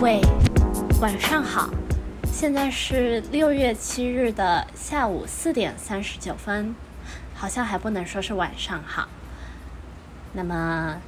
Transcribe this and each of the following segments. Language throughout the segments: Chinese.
喂晚上好，现在是六月七日的下午四点三十九分，好像还不能说是晚上好。那么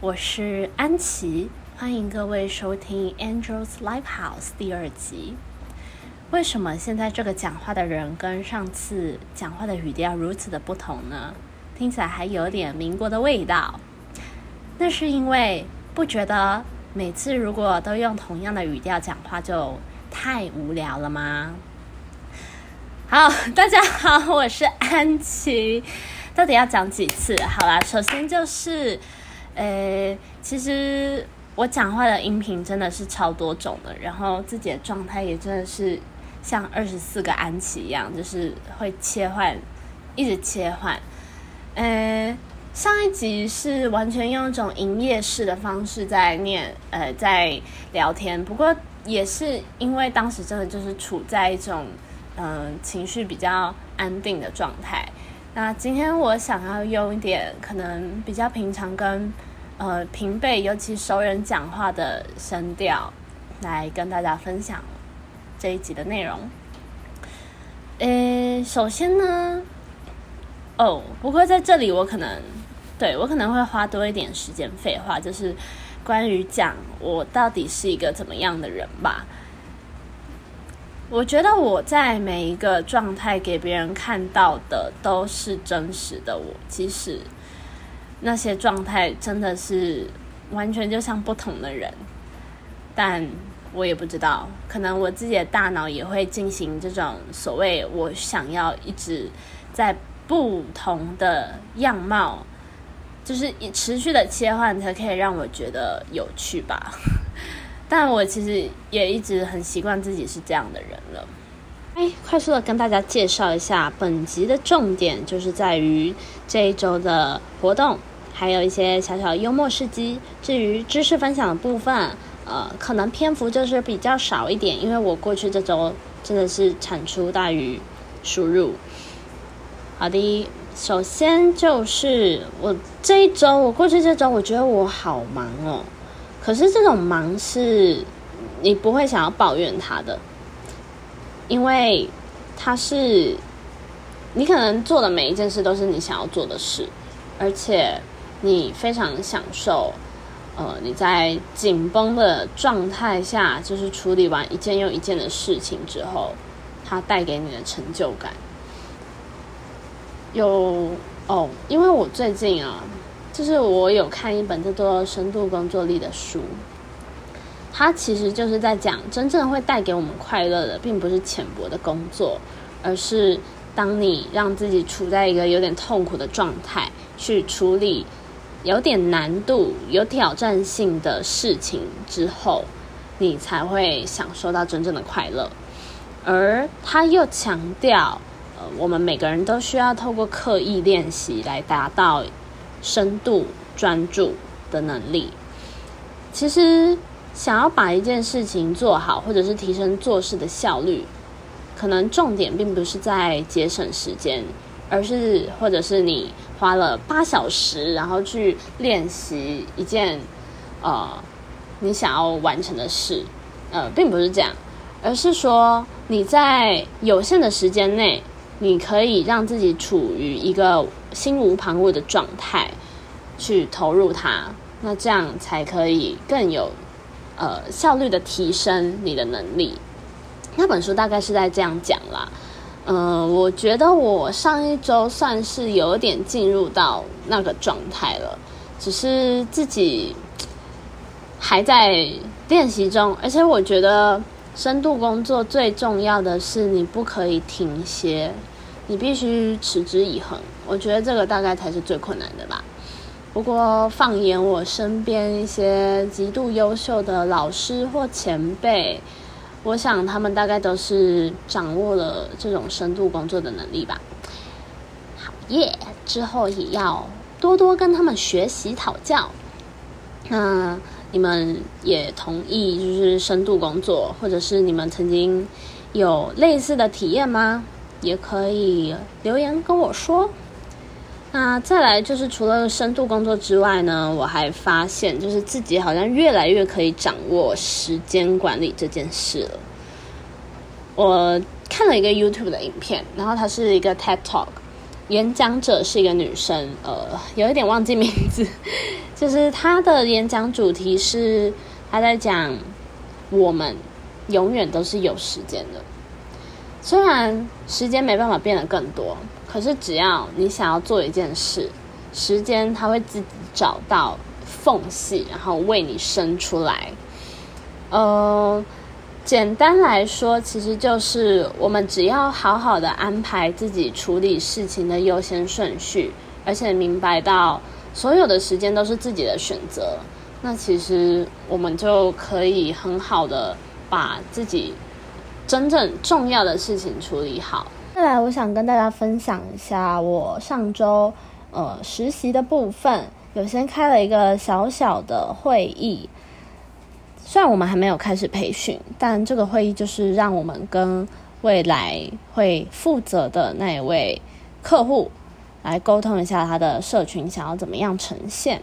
我是安琪，欢迎各位收听《Angels Live House》第二集。为什么现在这个讲话的人跟上次讲话的语调如此的不同呢？听起来还有点民国的味道。那是因为不觉得每次如果都用同样的语调讲话就太无聊了吗？好，大家好，我是安琪。到底要讲几次？好啦，首先就是，呃，其实我讲话的音频真的是超多种的，然后自己的状态也真的是像二十四个安琪一样，就是会切换，一直切换。呃，上一集是完全用一种营业式的方式在念，呃，在聊天。不过也是因为当时真的就是处在一种嗯、情绪比较安定的状态。那今天我想要用一点可能比较平常跟呃平辈，尤其熟人讲话的声调，来跟大家分享这一集的内容。呃，首先呢，哦，不过在这里我可能对我可能会花多一点时间废话，就是关于讲我到底是一个怎么样的人吧。我觉得我在每一个状态给别人看到的都是真实的我，即使那些状态真的是完全就像不同的人，但我也不知道，可能我自己的大脑也会进行这种所谓我想要一直在不同的样貌，就是以持续的切换，才可以让我觉得有趣吧。但我其实也一直很习惯自己是这样的人了。哎，快速的跟大家介绍一下，本集的重点就是在于这一周的活动，还有一些小小幽默事迹。至于知识分享的部分，呃，可能篇幅就是比较少一点，因为我过去这周真的是产出大于输入。好的，首先就是我这一周，我过去这周，我觉得我好忙哦。可是这种忙是你不会想要抱怨他的，因为他是你可能做的每一件事都是你想要做的事，而且你非常享受，呃，你在紧绷的状态下，就是处理完一件又一件的事情之后，它带给你的成就感。有哦，因为我最近啊。就是我有看一本叫做《深度工作力》的书，它其实就是在讲真正会带给我们快乐的，并不是浅薄的工作，而是当你让自己处在一个有点痛苦的状态，去处理有点难度、有挑战性的事情之后，你才会享受到真正的快乐。而他又强调，我们每个人都需要透过刻意练习来达到。深度专注的能力，其实想要把一件事情做好，或者是提升做事的效率，可能重点并不是在节省时间，而是或者是你花了八小时，然后去练习一件呃你想要完成的事，呃，并不是这样，而是说你在有限的时间内。你可以让自己处于一个心无旁骛的状态，去投入它，那这样才可以更有呃效率的提升你的能力。那本书大概是在这样讲啦，嗯，我觉得我上一周算是有点进入到那个状态了，只是自己还在练习中，而且我觉得深度工作最重要的是你不可以停歇。你必须持之以恒，我觉得这个大概才是最困难的吧。不过，放眼我身边一些极度优秀的老师或前辈，我想他们大概都是掌握了这种深度工作的能力吧。好耶！之后也要多多跟他们学习讨教。那你们也同意就是深度工作，或者是你们曾经有类似的体验吗？也可以留言跟我说。那再来就是除了深度工作之外呢，我还发现就是自己好像越来越可以掌握时间管理这件事了。我看了一个 YouTube 的影片，然后它是一个 TED Talk，演讲者是一个女生，呃，有一点忘记名字，就是她的演讲主题是她在讲我们永远都是有时间的，虽然时间没办法变得更多。可是，只要你想要做一件事，时间它会自己找到缝隙，然后为你生出来。呃，简单来说，其实就是我们只要好好的安排自己处理事情的优先顺序，而且明白到所有的时间都是自己的选择，那其实我们就可以很好的把自己真正重要的事情处理好。接下来，我想跟大家分享一下我上周呃实习的部分，有先开了一个小小的会议。虽然我们还没有开始培训，但这个会议就是让我们跟未来会负责的那一位客户来沟通一下他的社群想要怎么样呈现。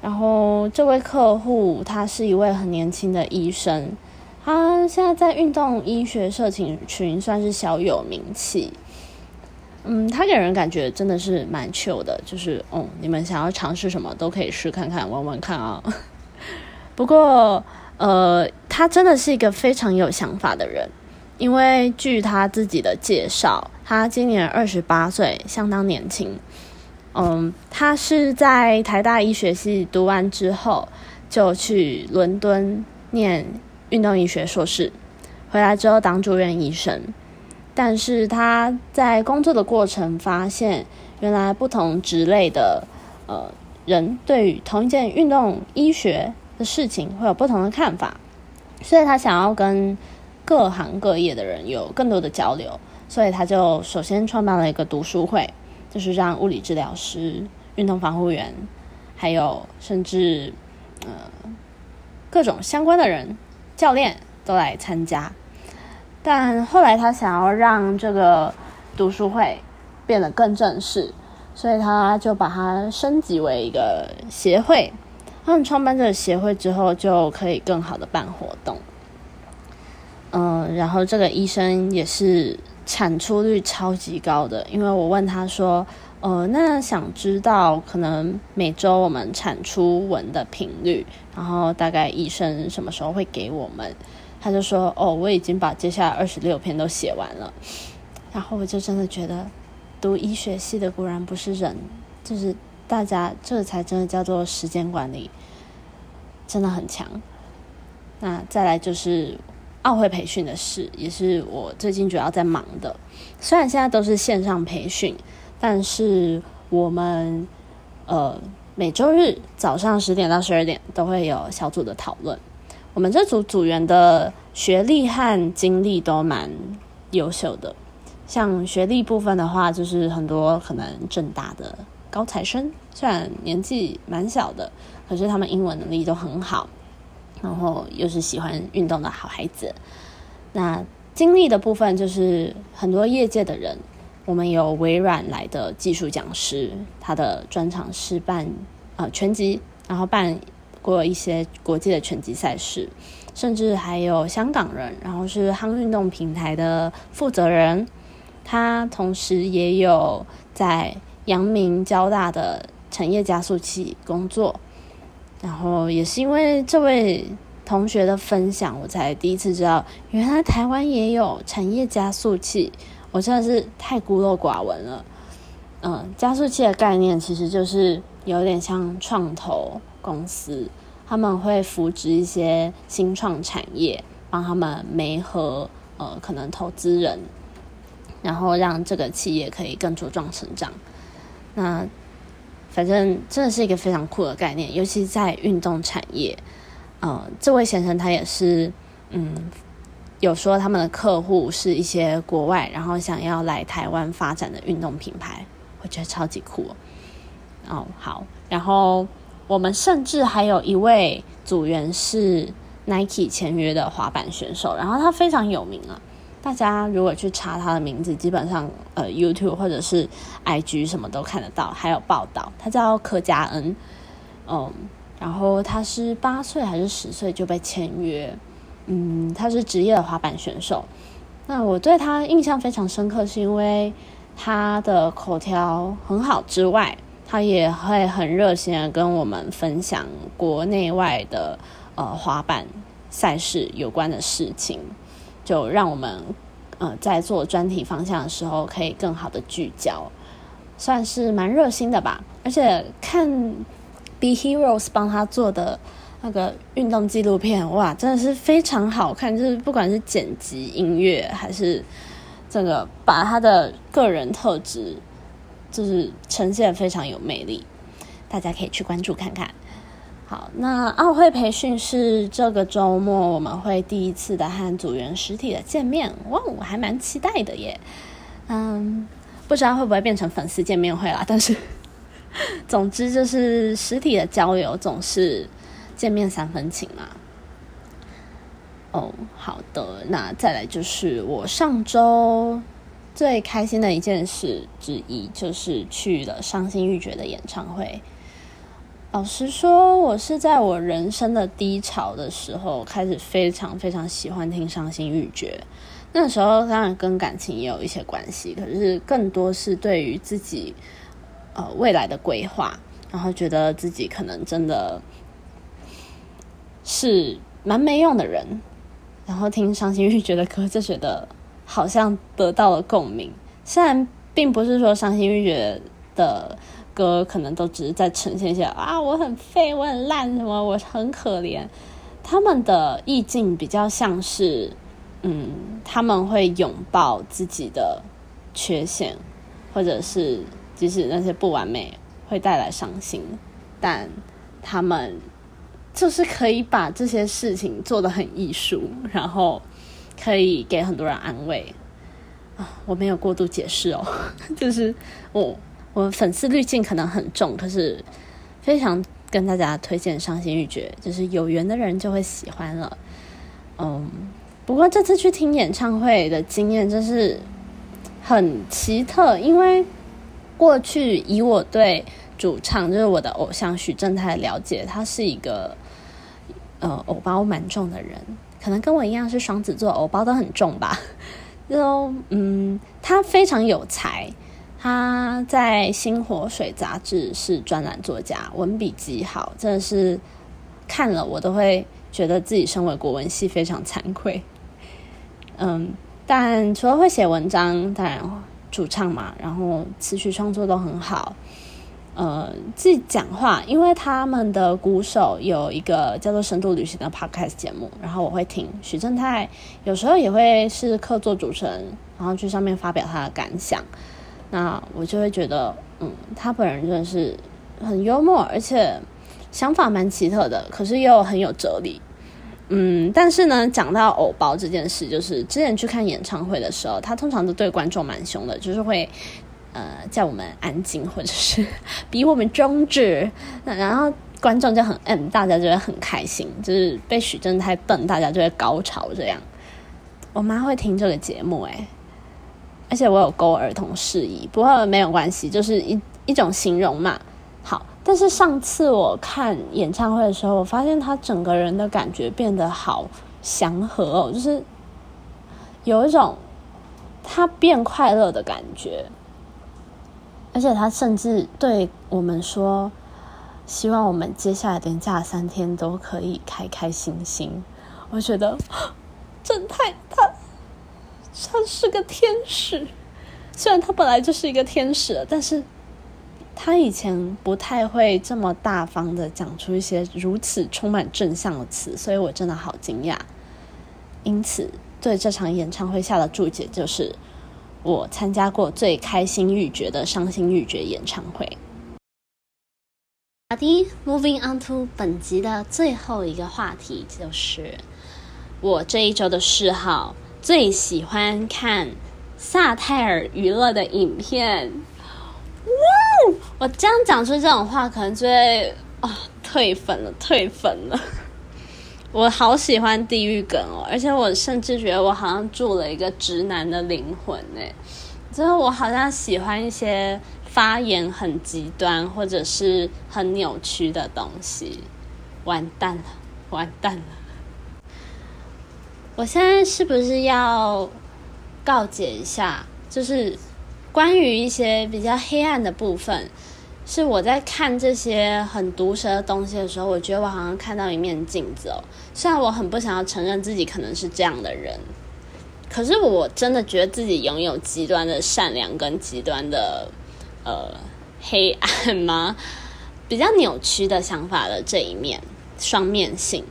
然后这位客户他是一位很年轻的医生。他现在在运动医学社群群算是小有名气，嗯，他给人感觉真的是蛮 chill 的，就是嗯，你们想要尝试什么都可以试看看玩玩看啊。不过，呃，他真的是一个非常有想法的人，因为据他自己的介绍，他今年二十八岁，相当年轻。嗯，他是在台大医学系读完之后，就去伦敦念。运动医学硕士回来之后当住院医生，但是他在工作的过程发现，原来不同职类的呃人对于同一件运动医学的事情会有不同的看法，所以他想要跟各行各业的人有更多的交流，所以他就首先创办了一个读书会，就是让物理治疗师、运动防护员，还有甚至呃各种相关的人。教练都来参加，但后来他想要让这个读书会变得更正式，所以他就把它升级为一个协会。他们创办这个协会之后，就可以更好的办活动。嗯，然后这个医生也是产出率超级高的，因为我问他说。呃，那想知道可能每周我们产出文的频率，然后大概医生什么时候会给我们？他就说：“哦，我已经把接下来二十六篇都写完了。”然后我就真的觉得，读医学系的固然不是人，就是大家这才真的叫做时间管理，真的很强。那再来就是奥会培训的事，也是我最近主要在忙的。虽然现在都是线上培训。但是我们呃每周日早上十点到十二点都会有小组的讨论。我们这组组员的学历和经历都蛮优秀的。像学历部分的话，就是很多可能正大的高材生，虽然年纪蛮小的，可是他们英文能力都很好，然后又是喜欢运动的好孩子。那经历的部分就是很多业界的人。我们有微软来的技术讲师，他的专场是办呃拳击，然后办过一些国际的拳击赛事，甚至还有香港人，然后是夯运动平台的负责人，他同时也有在阳明交大的产业加速器工作，然后也是因为这位同学的分享，我才第一次知道，原来台湾也有产业加速器。我真的是太孤陋寡闻了。嗯，加速器的概念其实就是有点像创投公司，他们会扶植一些新创产业，帮他们媒合呃可能投资人，然后让这个企业可以更茁壮成长。那反正真的是一个非常酷的概念，尤其在运动产业。呃，这位先生他也是嗯。有说他们的客户是一些国外，然后想要来台湾发展的运动品牌，我觉得超级酷哦。好，然后我们甚至还有一位组员是 Nike 签约的滑板选手，然后他非常有名啊。大家如果去查他的名字，基本上呃 YouTube 或者是 IG 什么都看得到，还有报道。他叫柯佳恩，嗯，然后他是八岁还是十岁就被签约，嗯，他是职业的滑板选手。那我对他印象非常深刻，是因为他的口条很好之外，他也会很热心的跟我们分享国内外的呃滑板赛事有关的事情。就让我们，呃，在做专题方向的时候，可以更好的聚焦，算是蛮热心的吧。而且看 Be Heroes 帮他做的那个运动纪录片，哇，真的是非常好看。就是不管是剪辑、音乐，还是这个把他的个人特质，就是呈现非常有魅力，大家可以去关注看看。好，那奥会培训是这个周末我们会第一次的和组员实体的见面，哇，我还蛮期待的耶。嗯，不知道会不会变成粉丝见面会啦，但是 总之就是实体的交流总是见面三分情嘛。哦，好的，那再来就是我上周最开心的一件事之一，就是去了伤心欲绝的演唱会。老实说，我是在我人生的低潮的时候开始非常非常喜欢听《伤心欲绝》。那时候当然跟感情也有一些关系，可是更多是对于自己呃未来的规划，然后觉得自己可能真的是蛮没用的人，然后听《伤心欲绝》的歌就觉得好像得到了共鸣。虽然并不是说《伤心欲绝》的。歌可能都只是在呈现一些啊，我很废，我很烂，什么我很可怜。他们的意境比较像是，嗯，他们会拥抱自己的缺陷，或者是即使那些不完美会带来伤心，但他们就是可以把这些事情做得很艺术，然后可以给很多人安慰啊。我没有过度解释哦，就是我。我粉丝滤镜可能很重，可是非常跟大家推荐《伤心欲绝》，就是有缘的人就会喜欢了。嗯，不过这次去听演唱会的经验真是很奇特，因为过去以我对主唱就是我的偶像许正泰了解，他是一个呃偶包蛮重的人，可能跟我一样是双子座，偶包都很重吧。就嗯，他非常有才。他在《星火水》杂志是专栏作家，文笔极好，真的是看了我都会觉得自己身为国文系非常惭愧。嗯，但除了会写文章，当然主唱嘛，然后词曲创作都很好。呃，自己讲话，因为他们的鼓手有一个叫做《深度旅行》的 podcast 节目，然后我会听许正泰，有时候也会是客座主持人，然后去上面发表他的感想。那我就会觉得，嗯，他本人真的是很幽默，而且想法蛮奇特的，可是又很有哲理。嗯，但是呢，讲到偶包这件事，就是之前去看演唱会的时候，他通常都对观众蛮凶的，就是会呃叫我们安静，或者是 比我们中指，然后观众就很嗯，大家就会很开心，就是被许正太瞪，大家就会高潮这样。我妈会听这个节目，诶。而且我有勾儿童事宜，不过没有关系，就是一一种形容嘛。好，但是上次我看演唱会的时候，我发现他整个人的感觉变得好祥和哦，就是有一种他变快乐的感觉。而且他甚至对我们说，希望我们接下来连假三天都可以开开心心。我觉得 真太他。他是个天使，虽然他本来就是一个天使，但是他以前不太会这么大方的讲出一些如此充满正向的词，所以我真的好惊讶。因此，对这场演唱会下的注解就是：我参加过最开心欲绝的伤心欲绝演唱会。好的，Moving on to 本集的最后一个话题，就是我这一周的嗜好。最喜欢看萨泰尔娱乐的影片，哇！我这样讲出这种话，可能就会啊退粉了，退粉了。我好喜欢地狱梗哦，而且我甚至觉得我好像住了一个直男的灵魂呢。就是我好像喜欢一些发言很极端或者是很扭曲的东西。完蛋了，完蛋了！我现在是不是要告解一下？就是关于一些比较黑暗的部分。是我在看这些很毒舌的东西的时候，我觉得我好像看到一面镜子哦。虽然我很不想要承认自己可能是这样的人，可是我真的觉得自己拥有极端的善良跟极端的呃黑暗吗？比较扭曲的想法的这一面，双面性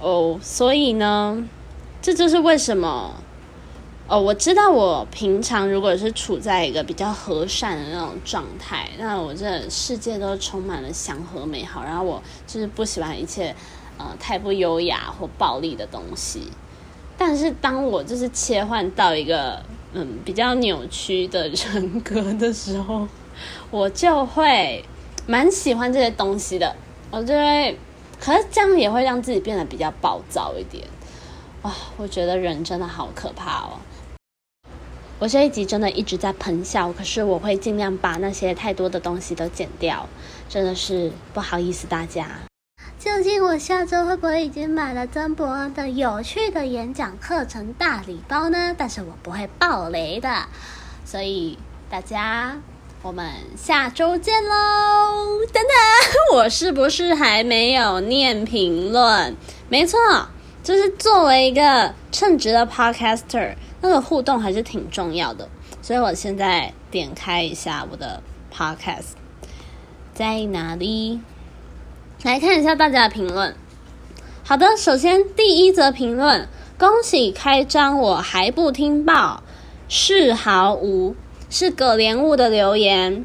哦。所以呢，这就是为什么。哦，我知道我平常如果是处在一个比较和善的那种状态，那我这世界都充满了祥和美好。然后我就是不喜欢一切呃太不优雅或暴力的东西。但是当我就是切换到一个嗯比较扭曲的人格的时候，我就会蛮喜欢这些东西的。我就会，可是这样也会让自己变得比较暴躁一点。哇，我觉得人真的好可怕哦。我这一集真的一直在喷笑，可是我会尽量把那些太多的东西都剪掉，真的是不好意思大家。究竟我下周会不会已经买了曾博恩的有趣的演讲课程大礼包呢？但是我不会爆雷的，所以大家我们下周见喽！等等，我是不是还没有念评论？没错，就是作为一个称职的 podcaster。那个互动还是挺重要的，所以我现在点开一下我的 podcast，在哪里？来看一下大家的评论。好的，首先第一则评论，恭喜开张，我还不听报，是毫无是葛莲雾的留言，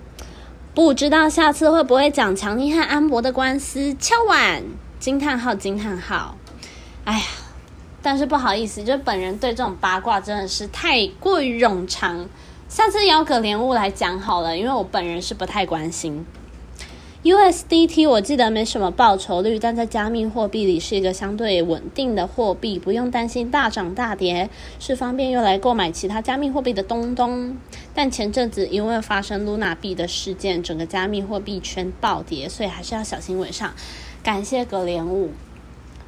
不知道下次会不会讲强尼和安博的官司？敲碗惊叹号惊叹号，哎呀。但是不好意思，就本人对这种八卦真的是太过于冗长，下次邀葛莲雾来讲好了，因为我本人是不太关心。USDT 我记得没什么报酬率，但在加密货币里是一个相对稳定的货币，不用担心大涨大跌，是方便用来购买其他加密货币的东东。但前阵子因为发生 Luna 币的事件，整个加密货币圈暴跌，所以还是要小心为上。感谢葛莲雾，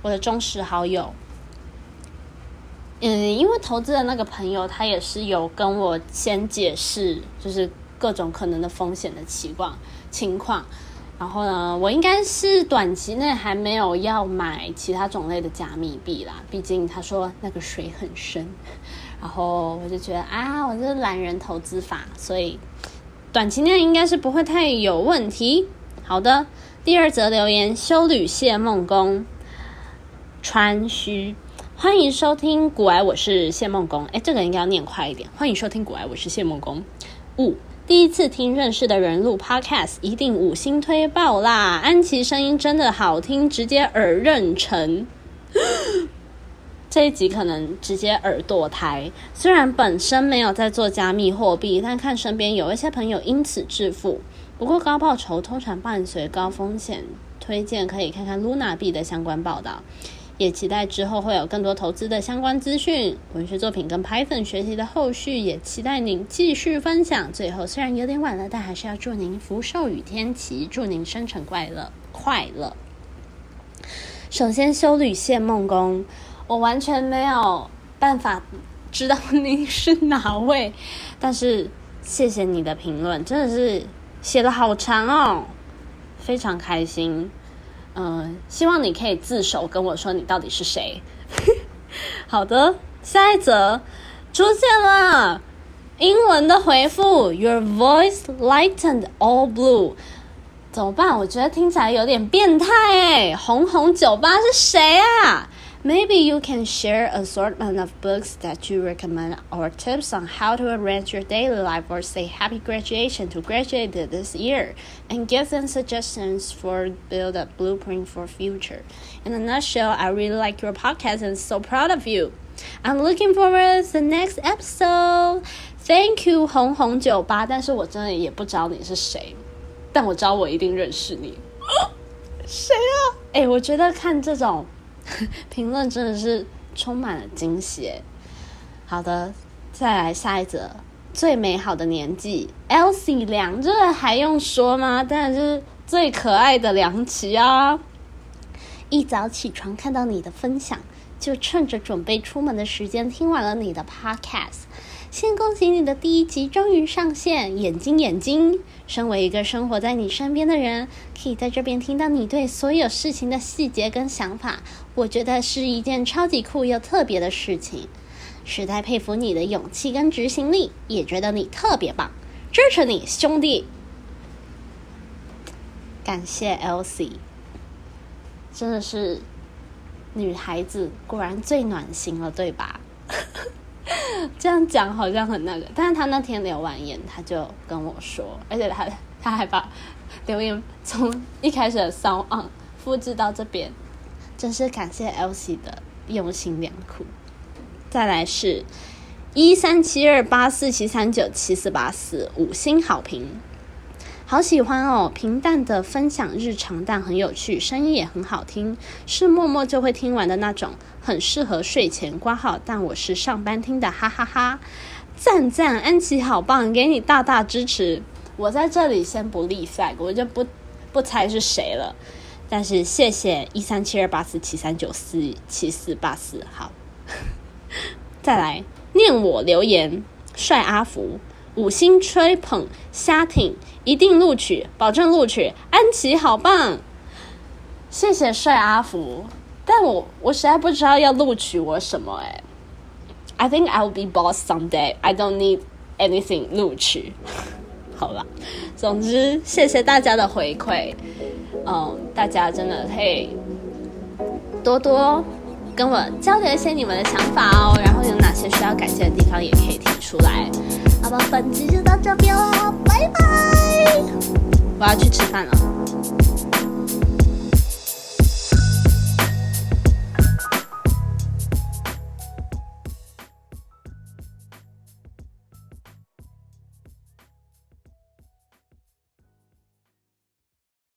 我的忠实好友。嗯，因为投资的那个朋友，他也是有跟我先解释，就是各种可能的风险的情况情况。然后呢，我应该是短期内还没有要买其他种类的加密币啦，毕竟他说那个水很深。然后我就觉得啊，我这是懒人投资法，所以短期内应该是不会太有问题。好的，第二则留言：修女谢梦工川虚。欢迎收听古埃，我是谢梦工。哎，这个应该要念快一点。欢迎收听古埃，我是谢梦工。五，第一次听认识的人录 Podcast，一定五星推爆啦！安琪声音真的好听，直接耳认成。这一集可能直接耳堕胎。虽然本身没有在做加密货币，但看身边有一些朋友因此致富。不过高报酬通常伴随高风险，推荐可以看看 Luna 币的相关报道。也期待之后会有更多投资的相关资讯、文学作品跟 Python 学习的后续，也期待您继续分享。最后虽然有点晚了，但还是要祝您福寿与天齐，祝您生辰快乐快乐。首先，修女谢梦工，我完全没有办法知道您是哪位，但是谢谢你的评论，真的是写的好长哦，非常开心。嗯，希望你可以自首跟我说你到底是谁。好的，下一则出现了英文的回复，Your voice lightened all blue。怎么办？我觉得听起来有点变态哎。红红酒吧是谁啊 ？Maybe you can share assortment of books that you recommend or tips on how to arrange your daily life or say happy graduation to graduate this year and give them suggestions for build a blueprint for future. In a nutshell, I really like your podcast and so proud of you. I'm looking forward to the next episode. Thank you，红红酒吧。但是我真的也不知道你是谁，但我知道我一定认识你。谁啊？哎，我觉得看这种 评论真的是充满了惊喜。好的，再来下一则，最美好的年纪，Elsie 梁，这个还用说吗？当然是最可爱的梁琪啊！一早起床看到你的分享，就趁着准备出门的时间听完了你的 Podcast。先恭喜你的第一集终于上线，眼睛眼睛！身为一个生活在你身边的人，可以在这边听到你对所有事情的细节跟想法，我觉得是一件超级酷又特别的事情。实在佩服你的勇气跟执行力，也觉得你特别棒，支持你兄弟！感谢 Elsie，真的是女孩子果然最暖心了，对吧？这样讲好像很那个，但是他那天留完言，他就跟我说，而且他他还把留言从一开始的骚昂复制到这边，真是感谢 Elsie 的用心良苦。再来是一三七二八四七三九七四八四五星好评。好喜欢哦！平淡的分享日常，但很有趣，声音也很好听，是默默就会听完的那种，很适合睡前挂号。但我是上班听的，哈哈哈！赞赞，安琪好棒，给你大大支持。我在这里先不立 flag，我就不不猜是谁了。但是谢谢一三七二八四七三九四七四八四，好，再来念我留言，帅阿福。五星吹捧虾挺，一定录取，保证录取。安琪好棒，谢谢帅阿福。但我我实在不知道要录取我什么哎。I think I will be boss someday. I don't need anything 录取。好吧，总之谢谢大家的回馈。嗯，大家真的可以多多跟我交流一些你们的想法哦。然后有哪些需要改进的地方，也可以提出来。好吧，本集就到这边喽，拜拜！我要去吃饭了。